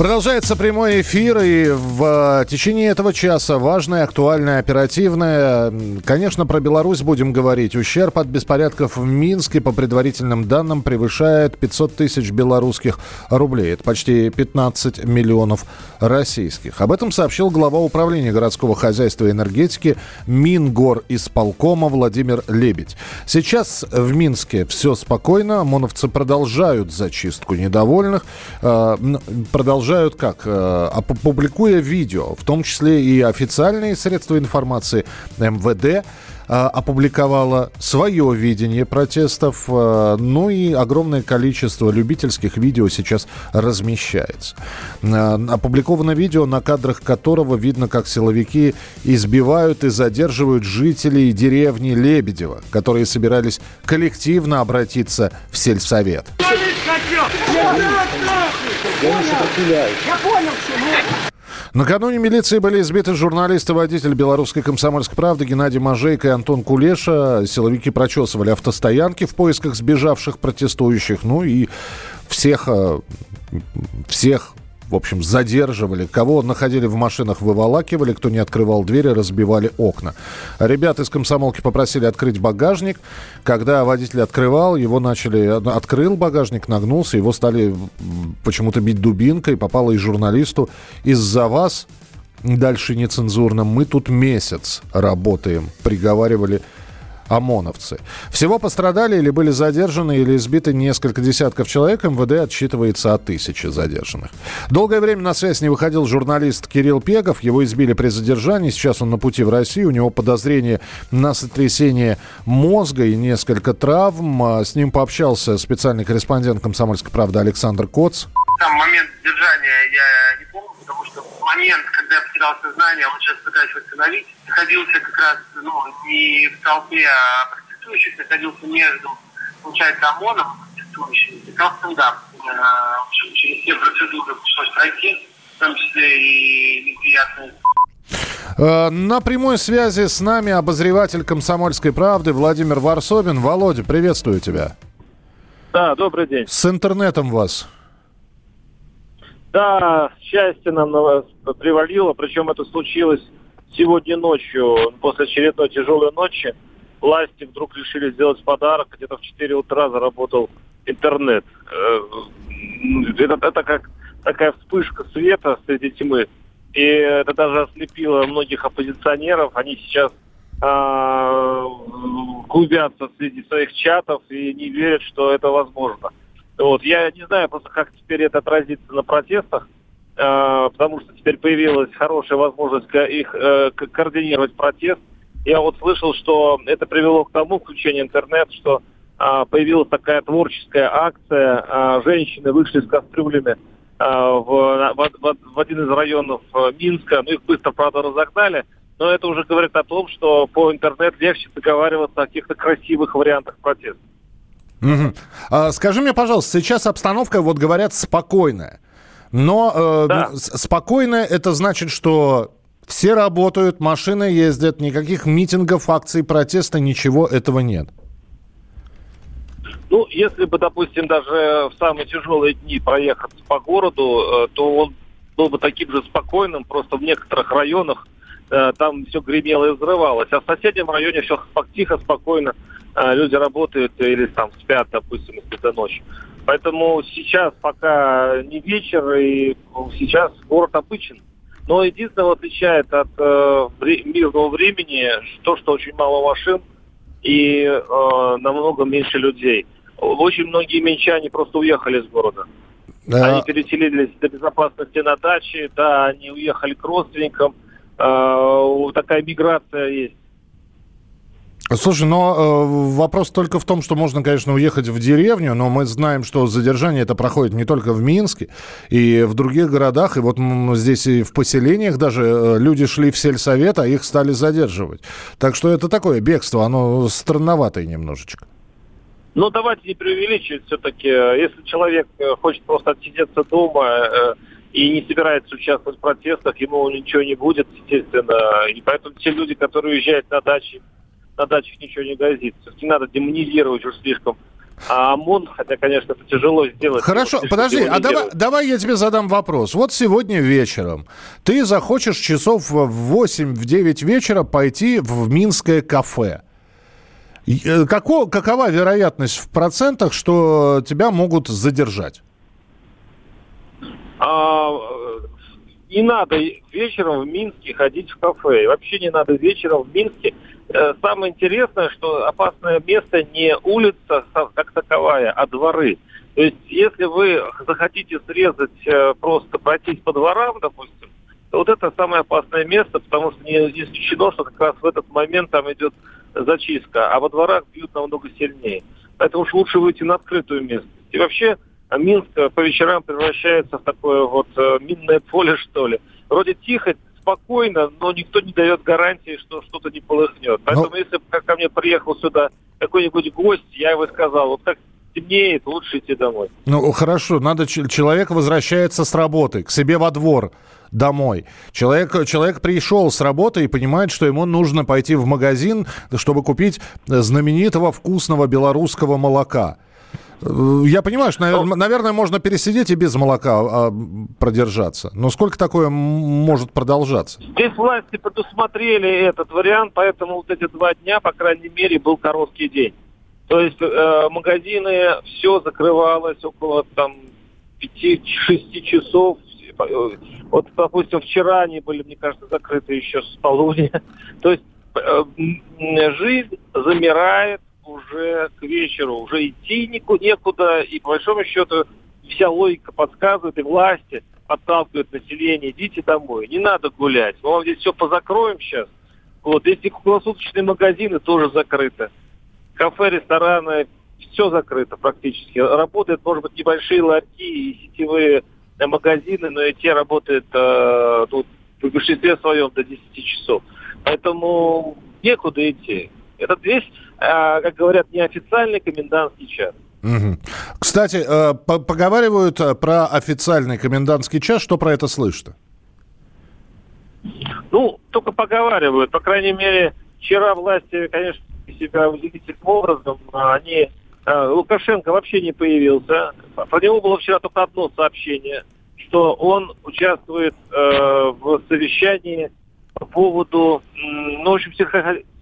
Продолжается прямой эфир, и в течение этого часа важное, актуальное, оперативное. Конечно, про Беларусь будем говорить. Ущерб от беспорядков в Минске, по предварительным данным, превышает 500 тысяч белорусских рублей. Это почти 15 миллионов российских. Об этом сообщил глава управления городского хозяйства и энергетики Мингор исполкома Владимир Лебедь. Сейчас в Минске все спокойно. ОМОНовцы продолжают зачистку недовольных. Э, продолжают продолжают как? Э, опубликуя видео, в том числе и официальные средства информации МВД, э, опубликовала свое видение протестов, э, ну и огромное количество любительских видео сейчас размещается. Опубликовано видео, на кадрах которого видно, как силовики избивают и задерживают жителей деревни Лебедева, которые собирались коллективно обратиться в сельсовет. Я не сопротивляюсь. Я понял, что Накануне милиции были избиты журналисты водитель белорусской комсомольской правды Геннадий Мажейко и Антон Кулеша. Силовики прочесывали автостоянки в поисках сбежавших протестующих. Ну и всех, э, всех в общем, задерживали. Кого находили в машинах, выволакивали. Кто не открывал двери, разбивали окна. Ребята из комсомолки попросили открыть багажник. Когда водитель открывал, его начали... Открыл багажник, нагнулся, его стали почему-то бить дубинкой. Попало и журналисту. Из-за вас дальше нецензурно. Мы тут месяц работаем, приговаривали ОМОНовцы. Всего пострадали или были задержаны, или избиты несколько десятков человек. МВД отчитывается о тысяче задержанных. Долгое время на связь не выходил журналист Кирилл Пегов. Его избили при задержании. Сейчас он на пути в Россию. У него подозрение на сотрясение мозга и несколько травм. А с ним пообщался специальный корреспондент «Комсомольской правды» Александр Коц. Там момент задержания я не помню, потому что момент, когда я потерял сознание, он сейчас пытается восстановить, находился как раз ну, не в толпе а протестующих, находился между, получается, ОМОНом протестующими, играл стендап. Э, в общем, через все процедуры пришлось пройти, в том числе и неприятные э, на прямой связи с нами обозреватель «Комсомольской правды» Владимир Варсобин. Володя, приветствую тебя. Да, добрый день. С интернетом вас. Да, счастье нам на вас привалило, причем это случилось сегодня ночью, после очередной тяжелой ночи. Власти вдруг решили сделать подарок, где-то в 4 утра заработал интернет. Э, это, это как такая вспышка света среди тьмы. И это даже ослепило многих оппозиционеров. Они сейчас э, клубятся среди своих чатов и не верят, что это возможно. Вот. Я не знаю просто, как теперь это отразится на протестах, потому что теперь появилась хорошая возможность их э, координировать протест. Я вот слышал, что это привело к тому, включение интернет, что э, появилась такая творческая акция, э, женщины вышли с кастрюлями в, в, в, в один из районов э, Минска, ну их быстро, правда, разогнали, но это уже говорит о том, что по интернет легче договариваться о каких-то красивых вариантах протеста. Угу. А, скажи мне, пожалуйста, сейчас обстановка, вот говорят, спокойная. Но э, да. спокойная это значит, что все работают, машины ездят, никаких митингов, акций протеста, ничего этого нет. Ну, если бы, допустим, даже в самые тяжелые дни проехать по городу, э, то он был бы таким же спокойным, просто в некоторых районах э, там все гремело и взрывалось. А в соседнем районе все тихо, спокойно. А, люди работают или там спят, допустим, если это ночь. Поэтому сейчас пока не вечер, и сейчас город обычен. Но единственное отличает от э, мирного времени то, что очень мало машин и э, намного меньше людей. Очень многие менчане просто уехали из города. Да. Они переселились до безопасности на даче, да, они уехали к родственникам. Э, такая миграция есть. Слушай, но э, вопрос только в том, что можно, конечно, уехать в деревню, но мы знаем, что задержание это проходит не только в Минске и в других городах, и вот здесь и в поселениях даже э, люди шли в сельсовет, а их стали задерживать. Так что это такое бегство, оно странноватое немножечко. Ну, давайте не преувеличивать все-таки. Если человек э, хочет просто отсидеться дома э, и не собирается участвовать в протестах, ему ничего не будет, естественно. И поэтому те люди, которые уезжают на дачи, на дачах ничего не грозит. Не надо демонизировать уж слишком а ОМОН, хотя, конечно, это тяжело сделать. Хорошо, подожди, а давай, давай я тебе задам вопрос. Вот сегодня вечером ты захочешь часов в 8-9 вечера пойти в Минское кафе. Э, како, какова вероятность в процентах, что тебя могут задержать? А, не надо вечером в Минске ходить в кафе. Вообще не надо вечером в Минске. Э, самое интересное, что опасное место не улица как таковая, а дворы. То есть, если вы захотите срезать, э, просто пройтись по дворам, допустим, то вот это самое опасное место, потому что не исключено, что как раз в этот момент там идет зачистка, а во дворах бьют намного сильнее. Поэтому уж лучше выйти на открытую местность. И вообще Минск по вечерам превращается в такое вот э, минное поле, что ли. Вроде тихо, спокойно, но никто не дает гарантии, что что-то не полыхнет. Поэтому но... если бы ко мне приехал сюда какой-нибудь гость, я его сказал, вот как темнеет, лучше идти домой. Ну, хорошо, надо, человек возвращается с работы к себе во двор домой. Человек, человек пришел с работы и понимает, что ему нужно пойти в магазин, чтобы купить знаменитого вкусного белорусского молока. Я понимаю, что, наверное, наверное, можно пересидеть и без молока а, продержаться. Но сколько такое может продолжаться? Здесь власти предусмотрели этот вариант, поэтому вот эти два дня, по крайней мере, был короткий день. То есть э, магазины, все закрывалось около там 5-6 часов. Вот, допустим, вчера они были, мне кажется, закрыты еще с полудня. То есть э, жизнь замирает уже к вечеру, уже идти некуда, и по большому счету вся логика подсказывает, и власти подталкивают население, идите домой, не надо гулять, мы вам здесь все позакроем сейчас. Вот, эти круглосуточные магазины тоже закрыты. Кафе, рестораны, все закрыто практически. Работают, может быть, небольшие ларьки и сетевые магазины, но и те работают э, тут в большинстве своем до 10 часов. Поэтому некуда идти. Это весь, э, как говорят, неофициальный комендантский час. Угу. Кстати, э, поговаривают э, про официальный комендантский час. Что про это слышно? Ну, только поговаривают. По крайней мере, вчера власти, конечно, себя удивительным образом. Они Лукашенко вообще не появился. Про него было вчера только одно сообщение, что он участвует э, в совещании по поводу, ну, в общем,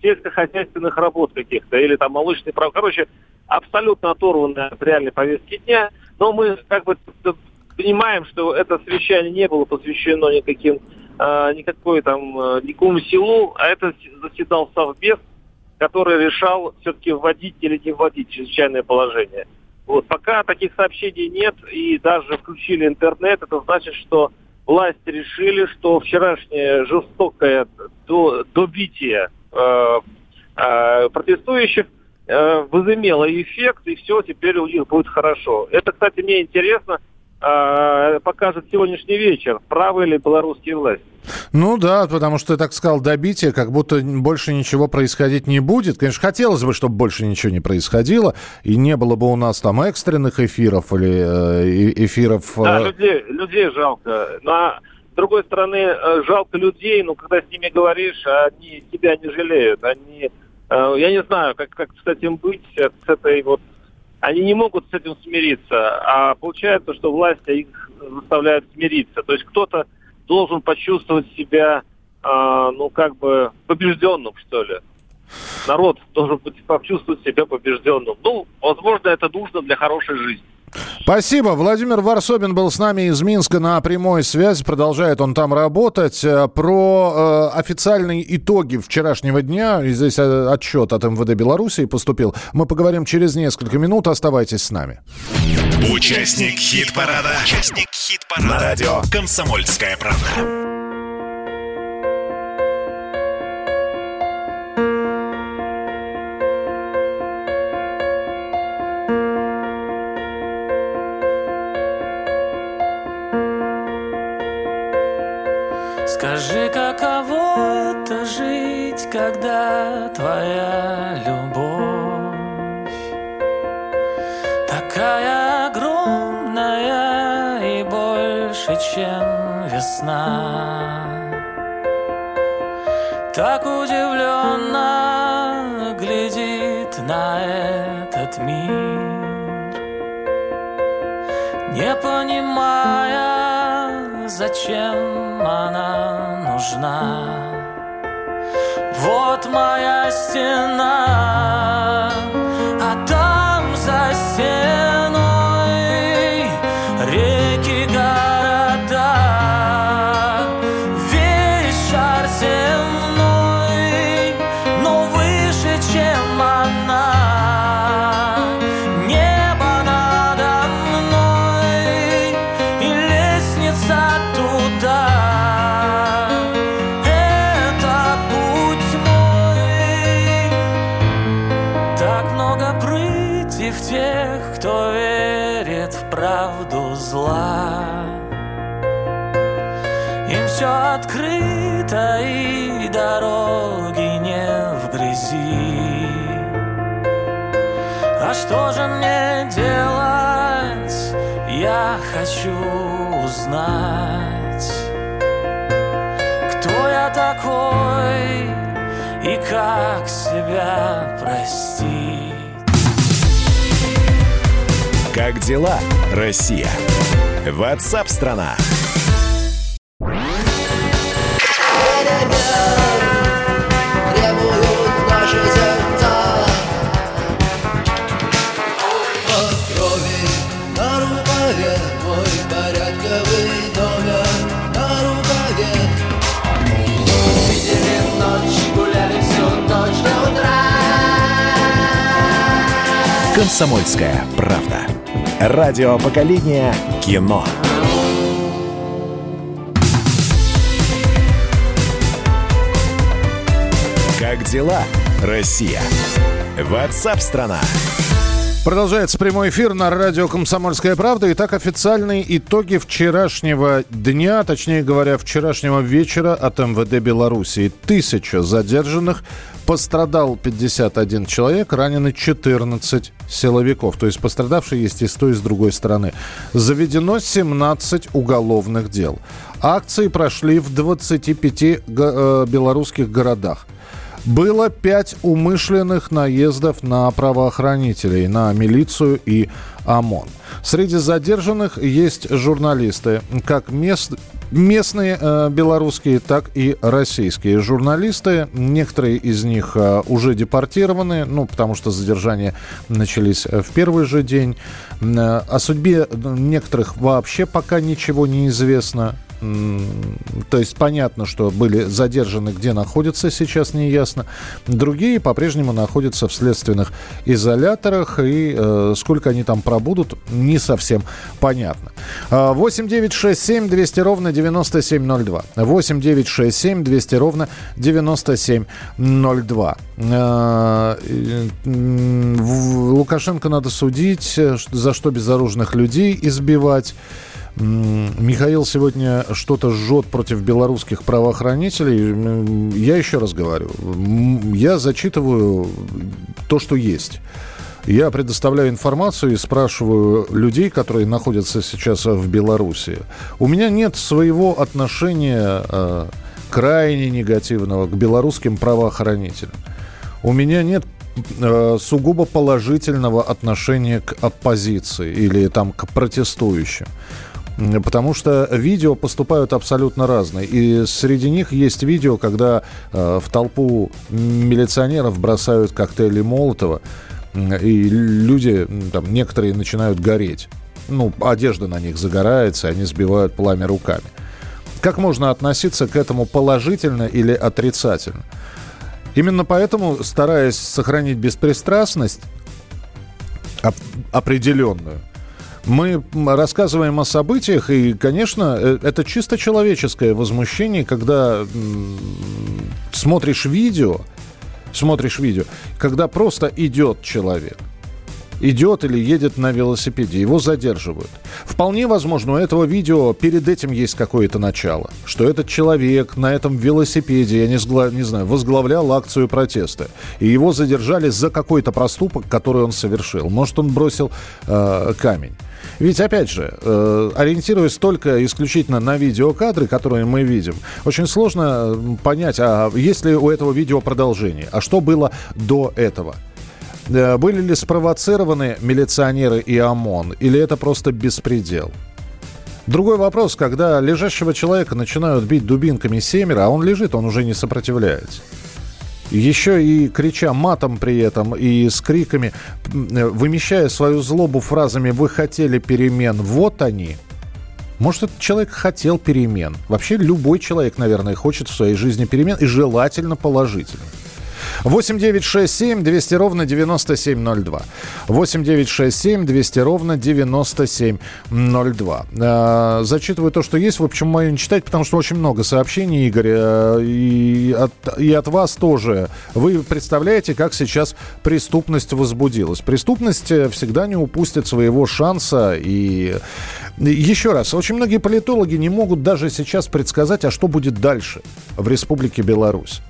сельскохозяйственных работ каких-то, или там молочные права. Короче, абсолютно оторванная от реальной повестки дня. Но мы как бы понимаем, что это совещание не было посвящено никаким, э, никакой там, э, никакому селу, а это заседал Совбез, который решал все-таки вводить или не вводить чрезвычайное положение. Вот, пока таких сообщений нет, и даже включили интернет, это значит, что власти решили, что вчерашнее жестокое до, добитие э, э, протестующих э, возымело эффект, и все, теперь у них будет хорошо. Это, кстати, мне интересно, э, покажет сегодняшний вечер, правы ли белорусские власти. Ну да, потому что ты так сказал, добитие, как будто больше ничего происходить не будет. Конечно, хотелось бы, чтобы больше ничего не происходило, и не было бы у нас там экстренных эфиров или э, эфиров... Э... Да, людей, людей жалко. На с другой стороны, э, жалко людей, но когда с ними говоришь, они тебя не жалеют. Они, э, я не знаю, как, как с этим быть, с этой вот они не могут с этим смириться, а получается, что власти их заставляют смириться. То есть кто-то должен почувствовать себя, э, ну, как бы побежденным, что ли. Народ должен почувствовать себя побежденным. Ну, возможно, это нужно для хорошей жизни. Спасибо. Владимир Варсобин был с нами из Минска на прямой связи. Продолжает он там работать. Э, про э, официальные итоги вчерашнего дня, и здесь э, отчет от МВД Беларуси поступил, мы поговорим через несколько минут. Оставайтесь с нами. Участник хит-парада. Участник хит-парада. На радио «Комсомольская правда». Скажи, каково это жить, когда твоя любовь такая огромная и больше, чем весна. Так удивленно глядит на этот мир, не понимая, зачем она нужна. Вот моя стена, узнать, кто я такой и как себя простить. Как дела, Россия? Ватсап-страна! требуют Комсомольская правда. Радио поколения кино. Как дела, Россия? Ватсап-страна! Продолжается прямой эфир на радио «Комсомольская правда». Итак, официальные итоги вчерашнего дня, точнее говоря, вчерашнего вечера от МВД Белоруссии. Тысяча задержанных, пострадал 51 человек, ранены 14 силовиков. То есть пострадавшие есть и с той, и с другой стороны. Заведено 17 уголовных дел. Акции прошли в 25 го- э, белорусских городах. Было пять умышленных наездов на правоохранителей, на милицию и ОМОН. Среди задержанных есть журналисты, как мест, местные э, белорусские, так и российские журналисты. Некоторые из них э, уже депортированы, ну, потому что задержания начались э, в первый же день. Э, о судьбе некоторых вообще пока ничего не известно. То есть понятно, что были задержаны, где находятся, сейчас не ясно. Другие по-прежнему находятся в следственных изоляторах, и э, сколько они там пробудут, не совсем понятно. А, 8 9 6 7 200 ровно 9702. 8 9 6 7 200 ровно 9702. А, Лукашенко надо судить, э, за что безоружных людей избивать. Михаил сегодня что-то жжет против белорусских правоохранителей. Я еще раз говорю, я зачитываю то, что есть. Я предоставляю информацию и спрашиваю людей, которые находятся сейчас в Беларуси. У меня нет своего отношения э, крайне негативного к белорусским правоохранителям. У меня нет э, сугубо положительного отношения к оппозиции или там к протестующим. Потому что видео поступают абсолютно разные. И среди них есть видео, когда э, в толпу милиционеров бросают коктейли Молотова, и люди, там, некоторые начинают гореть. Ну, одежда на них загорается, они сбивают пламя руками. Как можно относиться к этому положительно или отрицательно? Именно поэтому, стараясь сохранить беспристрастность оп- определенную, мы рассказываем о событиях, и, конечно, э, это чисто человеческое возмущение, когда смотришь видео, смотришь видео, когда просто идет человек, идет или едет на велосипеде, его задерживают. Вполне возможно, у этого видео перед этим есть какое-то начало, что этот человек на этом велосипеде, я не, сгла- не знаю, возглавлял акцию протеста, и его задержали за какой-то проступок, который он совершил. Может, он бросил э, камень. Ведь, опять же, э, ориентируясь только исключительно на видеокадры, которые мы видим, очень сложно понять, а есть ли у этого видео продолжение, а что было до этого. Э, были ли спровоцированы милиционеры и ОМОН, или это просто беспредел? Другой вопрос, когда лежащего человека начинают бить дубинками семеро, а он лежит, он уже не сопротивляется. Еще и крича матом при этом и с криками, э, вымещая свою злобу фразами «Вы хотели перемен, вот они», может, этот человек хотел перемен. Вообще любой человек, наверное, хочет в своей жизни перемен и желательно положительно. 8 9 6 7 200 ровно 9702. 8 9 6 7 200 ровно 9702. Э, зачитываю то, что есть. В общем, мою не читать, потому что очень много сообщений, Игорь. Э, и от, и от вас тоже. Вы представляете, как сейчас преступность возбудилась. Преступность э, всегда не упустит своего шанса. И еще раз, очень многие политологи не могут даже сейчас предсказать, а что будет дальше в Республике Беларусь.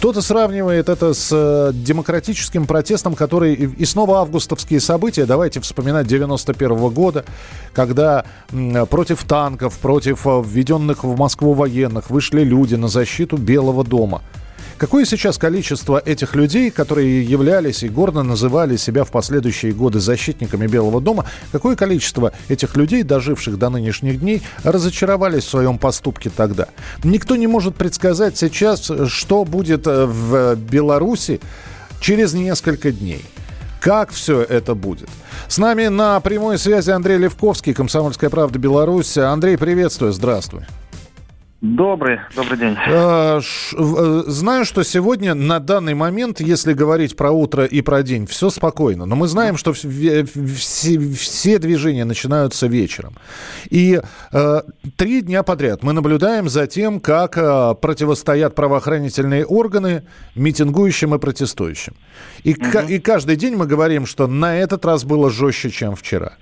Кто-то сравнивает это с э, демократическим протестом, который... И снова августовские события. Давайте вспоминать 91 -го года, когда против танков, против э, введенных в Москву военных вышли люди на защиту Белого дома – Какое сейчас количество этих людей, которые являлись и гордо называли себя в последующие годы защитниками Белого дома, какое количество этих людей, доживших до нынешних дней, разочаровались в своем поступке тогда? Никто не может предсказать сейчас, что будет э, в Беларуси через несколько дней. Как все это будет? С нами на прямой связи Андрей Левковский, «Комсомольская правда. Беларусь». Андрей, приветствую, здравствуй. Добрый, добрый день. Э, э, знаю, что сегодня на данный момент, если говорить про утро и про день, все спокойно. Но мы знаем, что все, все движения начинаются вечером. И э, три дня подряд мы наблюдаем за тем, как э, противостоят правоохранительные органы митингующим и протестующим. И, угу. и каждый день мы говорим, что на этот раз было жестче, чем вчера.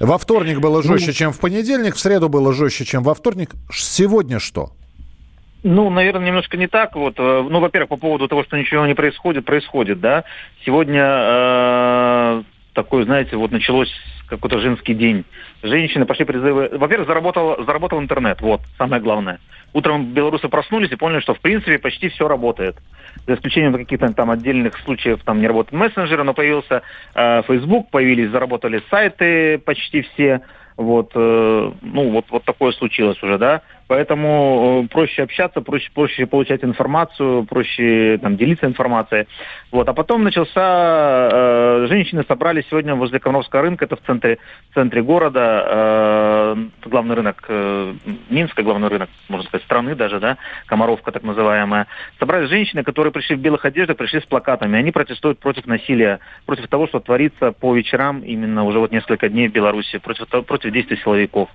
Во вторник было жестче, ну, чем в понедельник, в среду было жестче, чем во вторник. Сегодня что? Ну, наверное, немножко не так. Вот, э, ну, во-первых, по поводу того, что ничего не происходит, происходит, да. Сегодня э, такой, знаете, вот началось какой-то женский день. Женщины пошли призывы. Во-первых, заработал, заработал интернет. Вот, самое главное. Утром белорусы проснулись и поняли, что в принципе почти все работает. За исключением каких-то там отдельных случаев, там не работает мессенджеры, но появился э, Facebook, появились, заработали сайты почти все. Вот, э, ну, вот, вот такое случилось уже, да. Поэтому э, проще общаться, проще, проще получать информацию, проще там, делиться информацией. Вот. А потом начался, э, женщины собрались сегодня возле Комаровского рынка, это в центре, в центре города, э, главный рынок э, Минска, главный рынок, можно сказать, страны даже, да, Комаровка так называемая. Собрались женщины, которые пришли в белых одеждах, пришли с плакатами. Они протестуют против насилия, против того, что творится по вечерам именно уже вот несколько дней в Беларуси, против, против действий силовиков.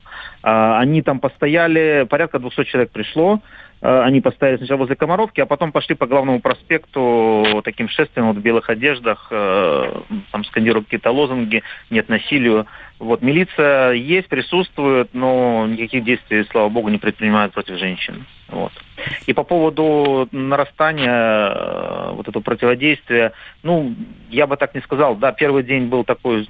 Э, они там постояли, порядка порядка 200 человек пришло. Э, они поставили сначала возле Комаровки, а потом пошли по главному проспекту таким шествием вот, в белых одеждах, э, там скандируют какие-то лозунги, нет насилию. Вот милиция есть, присутствует, но никаких действий, слава богу, не предпринимают против женщин. Вот. И по поводу нарастания э, вот этого противодействия, ну, я бы так не сказал. Да, первый день был такой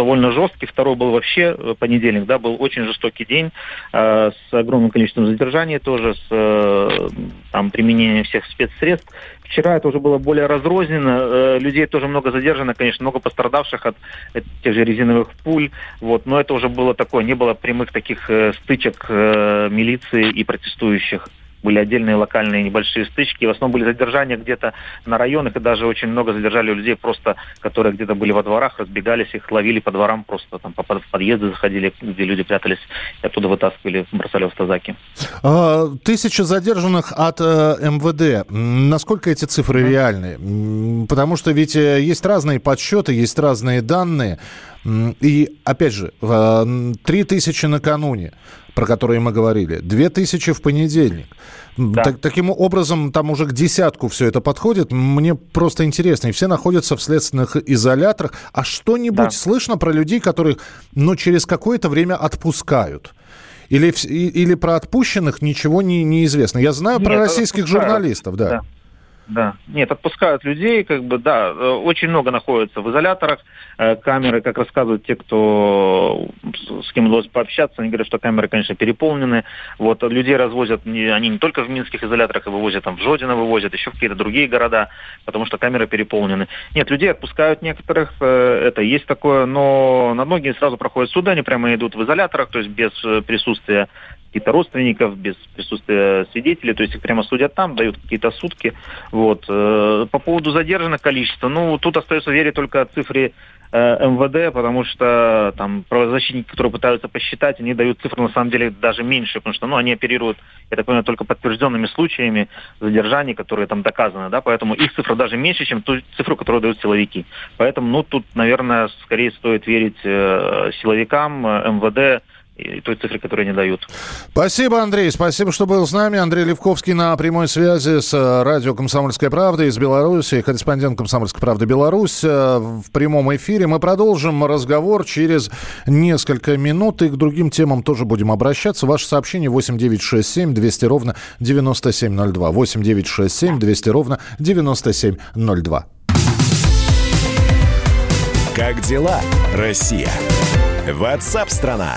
довольно жесткий. Второй был вообще э, понедельник, да, был очень жестокий день э, с огромным количеством задержаний тоже, с э, там, применением всех спецсредств. Вчера это уже было более разрознено, э, людей тоже много задержано, конечно, много пострадавших от, от тех же резиновых пуль, вот, но это уже было такое, не было прямых таких э, стычек э, милиции и протестующих были отдельные локальные небольшие стычки. В основном были задержания где-то на районах, и даже очень много задержали людей просто, которые где-то были во дворах, разбегались, их ловили по дворам, просто там по подъезды заходили, где люди прятались, и оттуда вытаскивали, бросали в автозаки. А, тысяча задержанных от э, МВД. Насколько эти цифры реальны? Потому что ведь э, есть разные подсчеты, есть разные данные. И, опять же, 3 тысячи накануне, про которые мы говорили, 2 тысячи в понедельник. Да. Так, таким образом, там уже к десятку все это подходит. Мне просто интересно. И все находятся в следственных изоляторах. А что-нибудь да. слышно про людей, которых ну, через какое-то время отпускают? Или, или про отпущенных ничего не, не известно? Я знаю Нет, про российских журналистов, да. да да. Нет, отпускают людей, как бы, да, э, очень много находятся в изоляторах. Э, камеры, как рассказывают те, кто с кем удалось пообщаться, они говорят, что камеры, конечно, переполнены. Вот людей развозят, они не только в минских изоляторах, и вывозят там в Жодино, вывозят, еще в какие-то другие города, потому что камеры переполнены. Нет, людей отпускают некоторых, э, это есть такое, но на многие сразу проходят суды, они прямо идут в изоляторах, то есть без присутствия каких-то родственников, без присутствия свидетелей, то есть их прямо судят там, дают какие-то сутки. Вот. Э, по поводу задержанных количества, ну, тут остается верить только цифре э, МВД, потому что там правозащитники, которые пытаются посчитать, они дают цифру на самом деле даже меньше, потому что ну, они оперируют, я так понимаю, только подтвержденными случаями задержаний, которые там доказаны, да, поэтому их цифра даже меньше, чем ту цифру, которую дают силовики. Поэтому, ну, тут, наверное, скорее стоит верить э, силовикам, э, МВД, и той цифре, которую они дают. Спасибо, Андрей. Спасибо, что был с нами. Андрей Левковский на прямой связи с э, радио «Комсомольская правда» из Беларуси, корреспондент «Комсомольской правды» Беларусь э, в прямом эфире. Мы продолжим разговор через несколько минут и к другим темам тоже будем обращаться. Ваше сообщение 8967 200 ровно 9702. 8967 200 ровно 9702. Как дела, Россия? Ватсап-страна!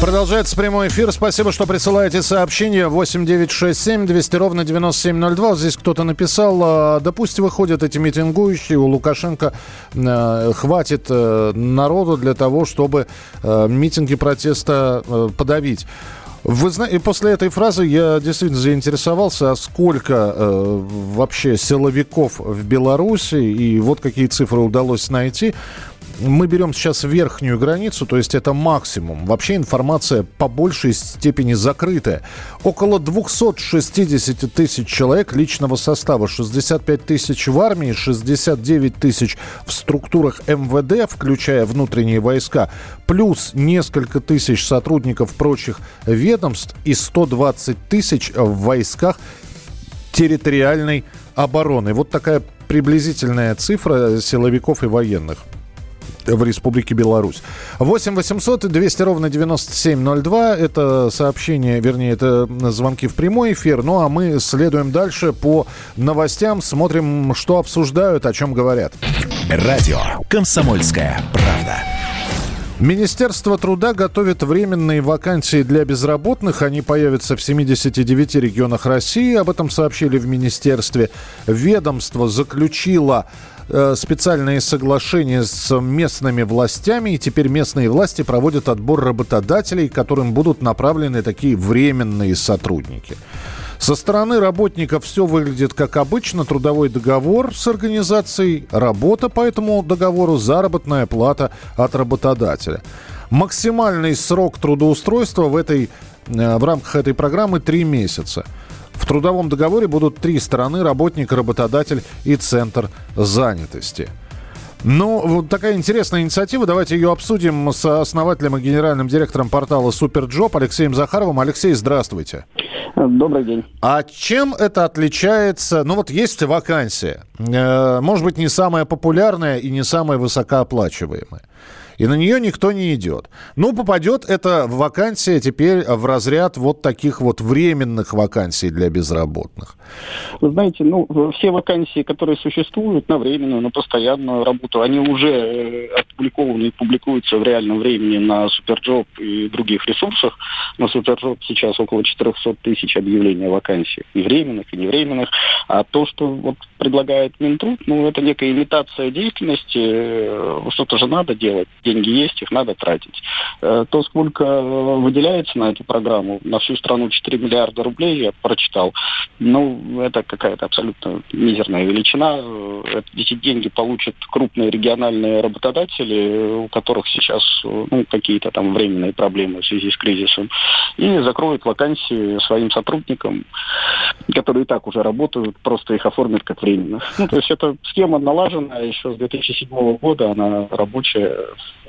Продолжается прямой эфир. Спасибо, что присылаете сообщения. 8 9 6 7 200 ровно 9702. Вот здесь кто-то написал, а, да пусть выходят эти митингующие. У Лукашенко э, хватит э, народу для того, чтобы э, митинги протеста э, подавить. Вы знаете, после этой фразы я действительно заинтересовался, а сколько э, вообще силовиков в Беларуси, и вот какие цифры удалось найти мы берем сейчас верхнюю границу, то есть это максимум. Вообще информация по большей степени закрытая. Около 260 тысяч человек личного состава, 65 тысяч в армии, 69 тысяч в структурах МВД, включая внутренние войска, плюс несколько тысяч сотрудников прочих ведомств и 120 тысяч в войсках территориальной обороны. Вот такая приблизительная цифра силовиков и военных в Республике Беларусь. 8 800 200 ровно 9702. Это сообщение, вернее, это звонки в прямой эфир. Ну, а мы следуем дальше по новостям, смотрим, что обсуждают, о чем говорят. Радио «Комсомольская правда». Министерство труда готовит временные вакансии для безработных. Они появятся в 79 регионах России. Об этом сообщили в министерстве. Ведомство заключило специальные соглашения с местными властями, и теперь местные власти проводят отбор работодателей, которым будут направлены такие временные сотрудники. Со стороны работников все выглядит как обычно. Трудовой договор с организацией, работа по этому договору, заработная плата от работодателя. Максимальный срок трудоустройства в, этой, э, в рамках этой программы 3 месяца. В трудовом договоре будут три стороны – работник, работодатель и центр занятости. Ну, вот такая интересная инициатива. Давайте ее обсудим с основателем и генеральным директором портала Superjob Алексеем Захаровым. Алексей, здравствуйте. Добрый день. А чем это отличается? Ну вот есть вакансия. Э, может быть, не самая популярная и не самая высокооплачиваемая. И на нее никто не идет. Ну, попадет эта вакансия теперь в разряд вот таких вот временных вакансий для безработных. Вы знаете, ну, все вакансии, которые существуют на временную, на постоянную работу, они уже э, опубликованы и публикуются в реальном времени на Superjob и других ресурсах. На Superjob сейчас около 400 тысяч объявлений о вакансиях, и временных, и невременных. А то, что вот предлагает Минтруд, ну, это некая имитация деятельности, э, что-то же надо делать, деньги есть, их надо тратить. Э, то, сколько выделяется на эту программу, на всю страну 4 миллиарда рублей, я прочитал, ну, это какая-то абсолютно мизерная величина. Э, эти деньги получат крупные региональные работодатели, у которых сейчас ну, какие-то там временные проблемы в связи с кризисом, и закроют вакансии своим сотрудникам, которые и так уже работают, просто их оформят как временных. Ну, то есть эта схема налажена еще с 2007 года, она рабочая,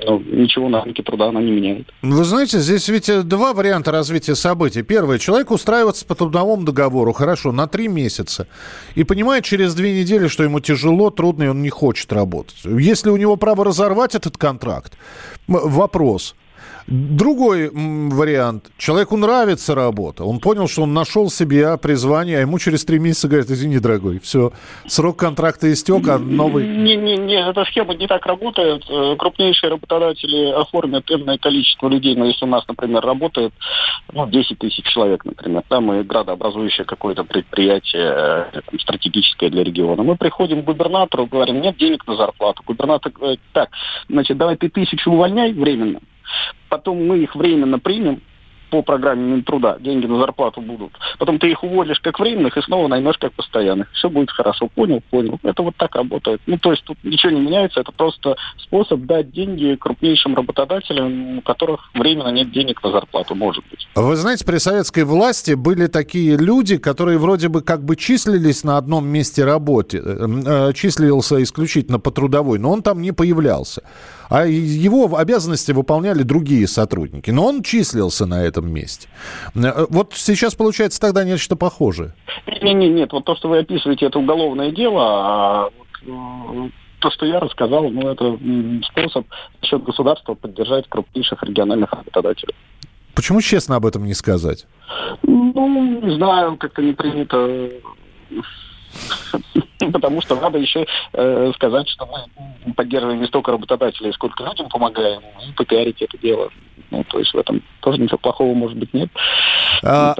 ничего на рынке труда она не меняет. Вы знаете, здесь ведь два варианта развития событий. Первый, человек устраивается по трудовому договору, хорошо, на три месяца, и понимает через две недели, что ему тяжело, трудно, и он не хочет работать. Если у него право разорвать этот контракт, вопрос – Другой вариант. Человеку нравится работа. Он понял, что он нашел себе призвание, а ему через три месяца говорят, извини, дорогой, все, срок контракта истек, а новый... Не, не, не, эта схема не так работает. Э, крупнейшие работодатели оформят энное количество людей. Но если у нас, например, работает ну, 10 тысяч человек, например, да, мы градообразующее какое-то предприятие э, там, стратегическое для региона, мы приходим к губернатору, говорим, нет денег на зарплату. Губернатор говорит, так, значит, давай ты тысячу увольняй временно, потом мы их временно примем, по программе Минтруда деньги на зарплату будут. Потом ты их уволишь как временных и снова наймешь как постоянных. Все будет хорошо. Понял? Понял. Это вот так работает. Ну, то есть тут ничего не меняется. Это просто способ дать деньги крупнейшим работодателям, у которых временно нет денег на зарплату, может быть. Вы знаете, при советской власти были такие люди, которые вроде бы как бы числились на одном месте работы, э, э, числился исключительно по трудовой, но он там не появлялся а его обязанности выполняли другие сотрудники. Но он числился на этом месте. Э, вот сейчас получается тогда нечто похожее. Нет, нет, нет. Вот то, что вы описываете, это уголовное дело, а э, то, что я рассказал, ну, это способ за счет государства поддержать крупнейших региональных работодателей. Почему честно об этом не сказать? Ну, не знаю, как-то не принято потому что надо еще э, сказать, что мы поддерживаем не столько работодателей, сколько людям помогаем, и попиарить это дело. Ну, то есть в этом тоже ничего плохого, может быть, нет. А,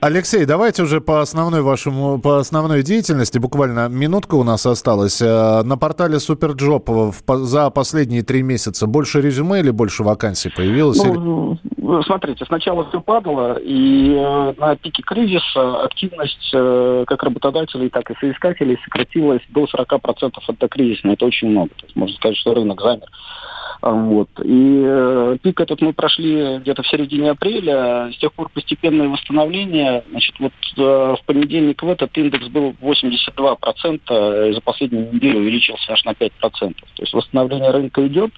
Алексей, давайте уже по основной вашему, по основной деятельности, буквально минутка у нас осталась. Э, на портале Superjob за последние три месяца больше резюме или больше вакансий появилось? Ну, или... смотрите, сначала все падало, и э, на пике кризиса активность э, как работодателей, так и соискателей сократилась до 40% от докризисной. Это очень много. То есть можно сказать, что рынок замер. А, вот. И э, пик этот мы прошли где-то в середине апреля. С тех пор постепенное восстановление. Значит, вот э, в понедельник в этот индекс был 82%, и за последнюю неделю увеличился аж на 5%. То есть восстановление рынка идет.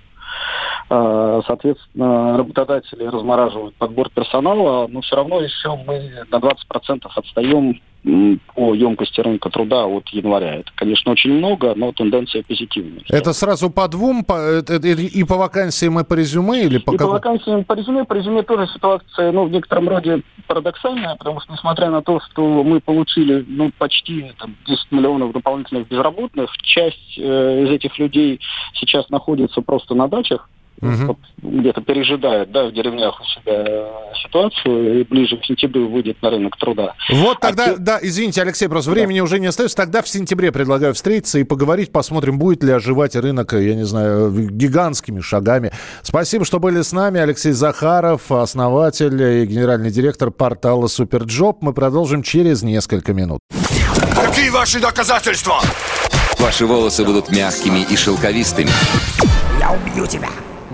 А, соответственно, работодатели размораживают подбор персонала, но все равно еще мы на 20% отстаем по емкости рынка труда от января. Это, конечно, очень много, но тенденция позитивная. Это сразу по двум, по, и по вакансиям, и по резюме? Или по и как... по вакансиям, по резюме. По резюме тоже ситуация, ну, в некотором роде парадоксальная, потому что, несмотря на то, что мы получили, ну, почти там, 10 миллионов дополнительных безработных, часть э, из этих людей сейчас находится просто на дачах, угу. где-то пережидает, да, в деревнях у себя ситуацию и ближе к сентябрю выйдет на рынок труда. Вот а тогда, а да, извините, Алексей, просто времени да. уже не остается. Тогда в сентябре предлагаю встретиться и поговорить, посмотрим, будет ли оживать рынок, я не знаю, гигантскими шагами. Спасибо, что были с нами. Алексей Захаров, основатель и генеральный директор портала Superjob. Мы продолжим через несколько минут. Какие ваши доказательства? Ваши волосы будут мягкими и шелковистыми. Я убью тебя.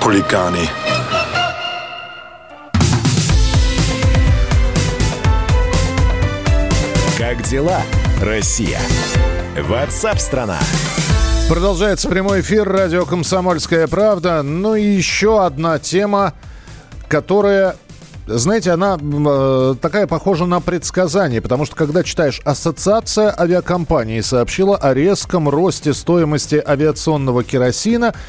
Хулиганы. Как дела, Россия? Ватсап-страна! Продолжается прямой эфир радио «Комсомольская правда». Ну и еще одна тема, которая знаете, она э, такая похожа на предсказание, потому что когда читаешь «Ассоциация авиакомпаний» сообщила о резком росте стоимости авиационного керосина –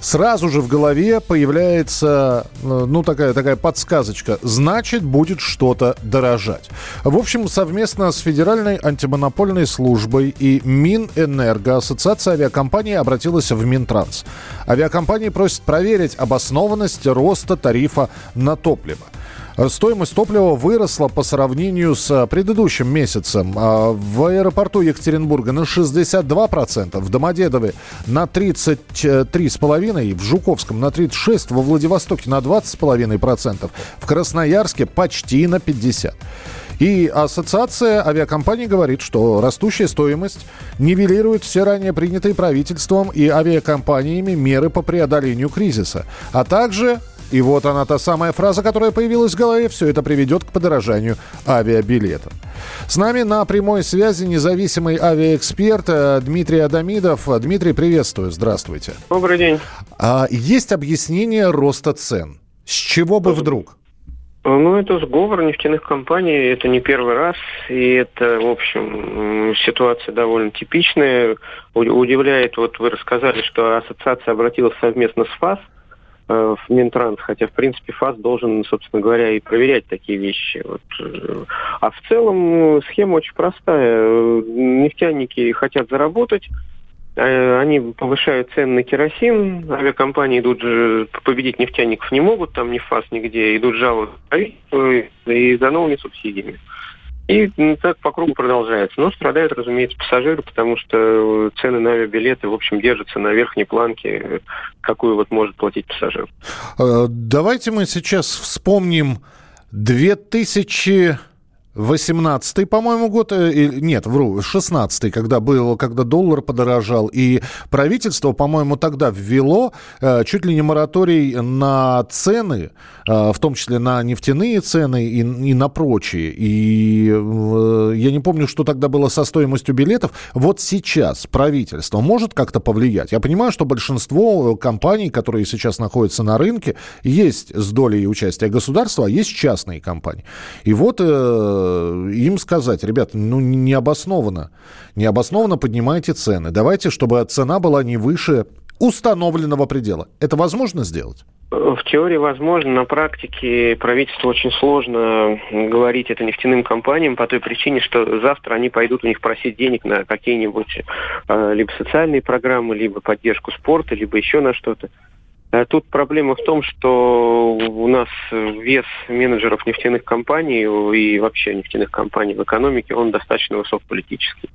сразу же в голове появляется, э, ну, такая, такая подсказочка. Значит, будет что-то дорожать. В общем, совместно с Федеральной антимонопольной службой и Минэнерго Ассоциация авиакомпаний обратилась в Минтранс. Авиакомпании просят проверить обоснованность роста тарифа на топливо. Стоимость топлива выросла по сравнению с предыдущим месяцем. А в аэропорту Екатеринбурга на 62%, в Домодедове на 33,5%, в Жуковском на 36%, во Владивостоке на 20,5%, в Красноярске почти на 50%. И Ассоциация авиакомпаний говорит, что растущая стоимость нивелирует все ранее принятые правительством и авиакомпаниями меры по преодолению кризиса, а также и вот она, та самая фраза, которая появилась в голове. Все это приведет к подорожанию авиабилетов. С нами на прямой связи независимый авиаэксперт э, Дмитрий Адамидов. Дмитрий, приветствую. Здравствуйте. Добрый день. А, есть объяснение роста цен. С чего бы вдруг? Ну, это сговор нефтяных компаний, это не первый раз, и это, в общем, ситуация довольно типичная. Удивляет, вот вы рассказали, что ассоциация обратилась совместно с ФАС – Э, в Минтранс, хотя, в принципе, ФАС должен, собственно говоря, и проверять такие вещи. Вот. Э, а в целом ну, схема очень простая. Нефтяники хотят заработать, э, они повышают цены на керосин, авиакомпании идут же, победить нефтяников не могут, там ни ФАС, нигде, идут жаловаться и за новыми субсидиями. И ну, так по кругу продолжается. Но страдают, разумеется, пассажиры, потому что цены на авиабилеты, в общем, держатся на верхней планке, какую вот может платить пассажир. Э, давайте мы сейчас вспомним 2000 18-й, по-моему, год, э, нет, вру, 16-й, когда был, когда доллар подорожал, и правительство, по-моему, тогда ввело э, чуть ли не мораторий на цены, э, в том числе на нефтяные цены и, и на прочие. И я не помню, что тогда было со стоимостью билетов. Вот сейчас правительство может как-то повлиять? Я понимаю, что большинство компаний, которые сейчас находятся на рынке, есть с долей участия государства, а есть частные компании. И вот им сказать, ребята, ну необоснованно, необоснованно поднимайте цены. Давайте, чтобы цена была не выше установленного предела. Это возможно сделать? В теории возможно, на практике правительству очень сложно говорить это нефтяным компаниям по той причине, что завтра они пойдут у них просить денег на какие-нибудь э, либо социальные программы, либо поддержку спорта, либо еще на что-то. Э, тут проблема в том, что у нас вес менеджеров нефтяных компаний и вообще нефтяных компаний в экономике, он достаточно высок политический.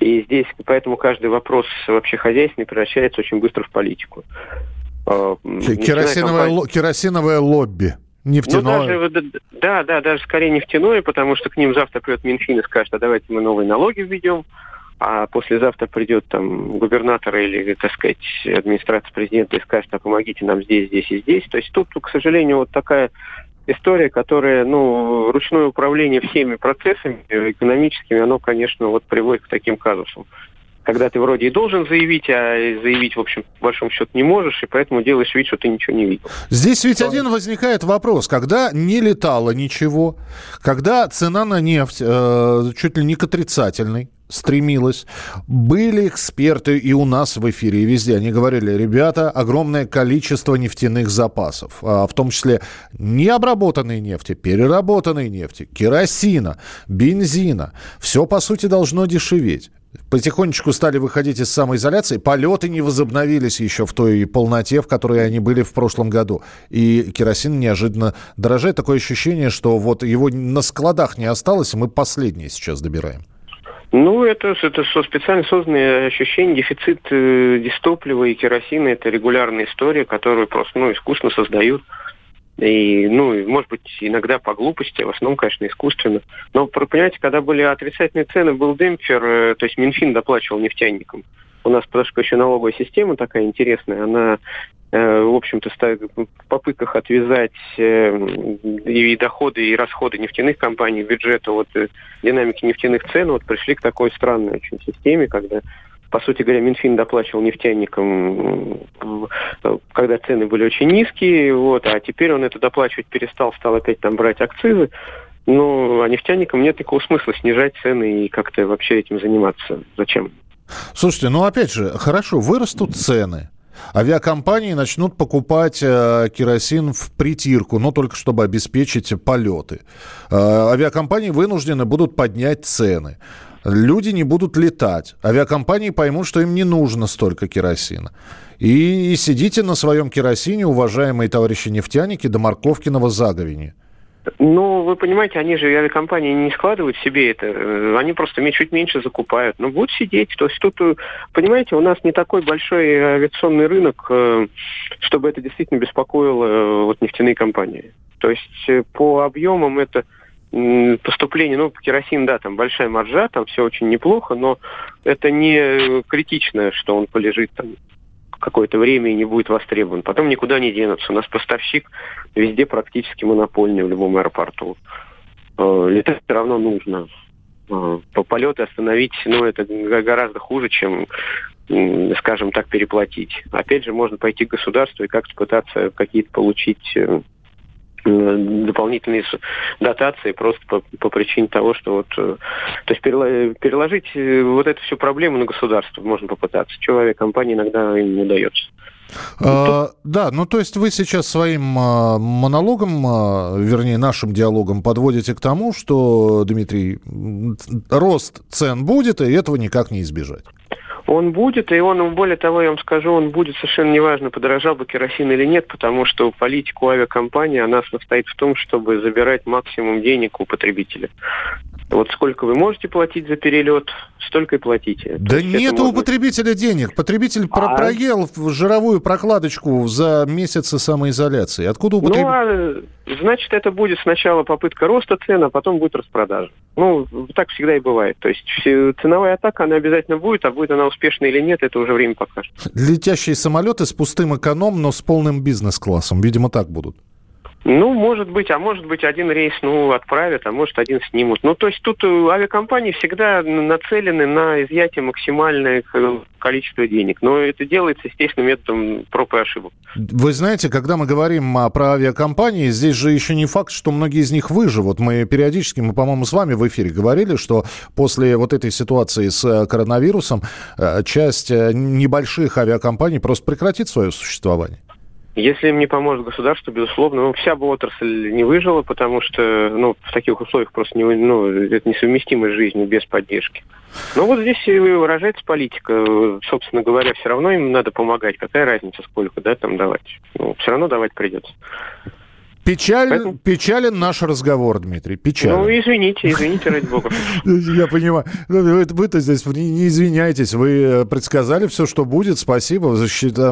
И здесь поэтому каждый вопрос вообще хозяйственный превращается очень быстро в политику. Э, керосиновое, компания... керосиновое лобби. Нефтяное. Ну, даже, да, да, даже скорее нефтяное, потому что к ним завтра придет Минфин и скажет, а давайте мы новые налоги введем, а послезавтра придет там губернатор или, так сказать, администрация президента и скажет, а помогите нам здесь, здесь и здесь. То есть тут, к сожалению, вот такая история, которая, ну, ручное управление всеми процессами экономическими, оно, конечно, вот приводит к таким казусам. Когда ты вроде и должен заявить, а заявить, в общем, по большому счету не можешь, и поэтому делаешь вид, что ты ничего не видел. Здесь ведь один возникает вопрос. Когда не летало ничего, когда цена на нефть э, чуть ли не к отрицательной, стремилась. Были эксперты и у нас в эфире, и везде. Они говорили, ребята, огромное количество нефтяных запасов, а, в том числе необработанной нефти, переработанной нефти, керосина, бензина. Все, по сути, должно дешеветь. Потихонечку стали выходить из самоизоляции. Полеты не возобновились еще в той полноте, в которой они были в прошлом году. И керосин неожиданно дорожает. Такое ощущение, что вот его на складах не осталось, и мы последние сейчас добираем. Ну, это, это специально созданное ощущение, дефицит э, дистоплива и керосина – это регулярная история, которую просто ну, искусственно создают. И, ну, может быть, иногда по глупости, а в основном, конечно, искусственно. Но, понимаете, когда были отрицательные цены, был демпфер, э, то есть Минфин доплачивал нефтяникам. У нас, потому что еще налоговая система такая интересная, она в общем-то, в попытках отвязать э, и доходы, и расходы нефтяных компаний бюджета от динамики нефтяных цен, вот пришли к такой странной очень системе, когда по сути говоря, Минфин доплачивал нефтяникам, когда цены были очень низкие, вот, а теперь он это доплачивать перестал, стал опять там брать акцизы. Ну, а нефтяникам нет никакого смысла снижать цены и как-то вообще этим заниматься. Зачем? Слушайте, ну опять же, хорошо, вырастут цены. Авиакомпании начнут покупать э, керосин в притирку, но только чтобы обеспечить полеты. Э, авиакомпании вынуждены будут поднять цены люди не будут летать. Авиакомпании поймут, что им не нужно столько керосина. И, и сидите на своем керосине, уважаемые товарищи нефтяники, до морковкиного заговения. Ну, вы понимаете, они же, авиакомпании, не складывают себе это. Э, они просто чуть меньше закупают. Но будут сидеть. То есть тут, э, понимаете, у нас не такой большой авиационный рынок, э, чтобы это действительно беспокоило вот нефтяные компании. То есть по объемам это поступление, ну, керосин, да, там большая маржа, там все очень неплохо, но это не критично, что он полежит там какое-то время и не будет востребован. Потом никуда не денутся. У нас поставщик везде практически монопольный в любом аэропорту. Э, летать все равно нужно. Э, по полеты остановить, ну, это гораздо хуже, чем, скажем так, переплатить. Опять же, можно пойти к государству и как-то пытаться какие-то получить э, дополнительные дотации просто по, по причине того, что вот, э, то есть переложить э, вот эту всю проблему на государство можно попытаться. Человек, компания иногда им не удается. А, да, ну то есть вы сейчас своим а, монологом, а, вернее нашим диалогом подводите к тому, что, Дмитрий, рост цен будет, и этого никак не избежать. Он будет, и он, более того, я вам скажу, он будет совершенно неважно, подорожал бы керосин или нет, потому что политику авиакомпании, она состоит в том, чтобы забирать максимум денег у потребителя. Вот сколько вы можете платить за перелет, столько и платите. Да нет можно... у потребителя денег. Потребитель а... проел жировую прокладочку за месяцы самоизоляции. Откуда у потребителя? Ну, а, значит, это будет сначала попытка роста цен, а потом будет распродажа. Ну, так всегда и бывает. То есть ценовая атака, она обязательно будет, а будет она успешной или нет, это уже время покажет. Летящие самолеты с пустым эконом, но с полным бизнес-классом. Видимо, так будут. Ну, может быть, а может быть, один рейс, ну, отправят, а может, один снимут. Ну, то есть тут э, авиакомпании всегда нацелены на изъятие максимальное количество денег. Но это делается, естественно, методом проб и ошибок. Вы знаете, когда мы говорим про авиакомпании, здесь же еще не факт, что многие из них выживут. Мы периодически, мы, по-моему, с вами в эфире говорили, что после вот этой ситуации с э, коронавирусом э, часть небольших авиакомпаний просто прекратит свое существование. Если им не поможет государство, безусловно, ну, вся бы отрасль не выжила, потому что ну, в таких условиях просто не, ну, это несовместимо с жизнью без поддержки. Но вот здесь и выражается политика. Собственно говоря, все равно им надо помогать. Какая разница, сколько да, там давать? Ну, все равно давать придется. Печаль, Поэтому... Печален наш разговор, Дмитрий, печален. Ну, извините, извините, ради бога. Я понимаю. Ну, вы-то здесь не извиняйтесь, вы э, предсказали все, что будет, спасибо.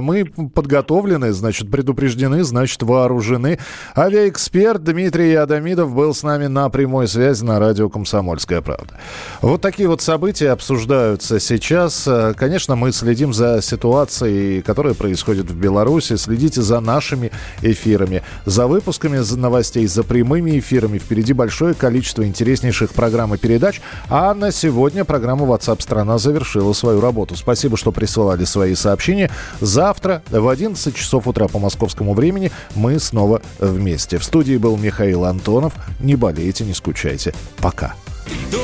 Мы подготовлены, значит, предупреждены, значит, вооружены. Авиаэксперт Дмитрий Адамидов был с нами на прямой связи на радио «Комсомольская правда». Вот такие вот события обсуждаются сейчас. Э, конечно, мы следим за ситуацией, которая происходит в Беларуси. Следите за нашими эфирами, за выпуском выпусками новостей, за прямыми эфирами. Впереди большое количество интереснейших программ и передач. А на сегодня программа WhatsApp страна завершила свою работу. Спасибо, что присылали свои сообщения. Завтра в 11 часов утра по московскому времени мы снова вместе. В студии был Михаил Антонов. Не болейте, не скучайте. Пока. Что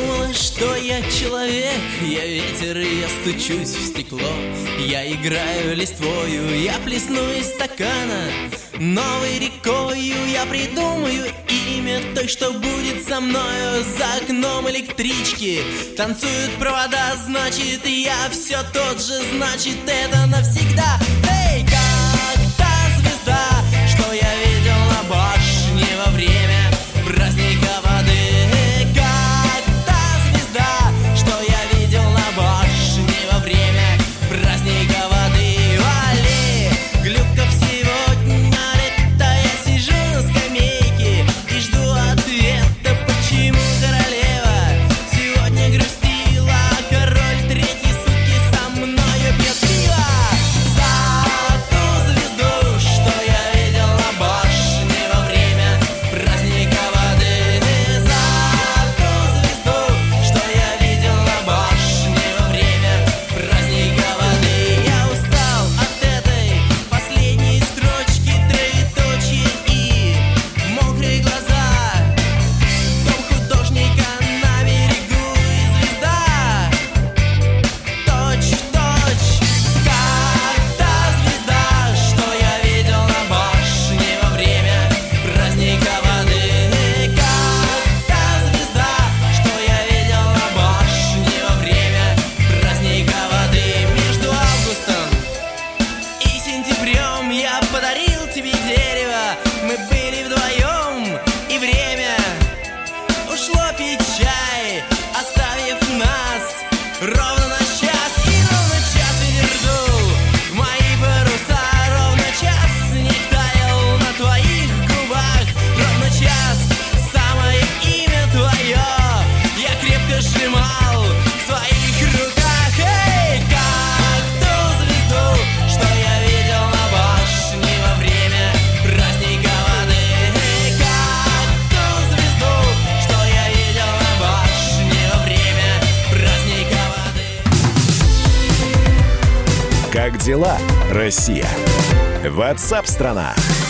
человек, я ветер, и я стучусь в стекло. Я играю листвою, я плесну из стакана. Новой рекою я придумаю имя той, что будет со мною За окном электрички танцуют провода Значит, я все тот же, значит, это навсегда Эй, Ватсап-страна! страна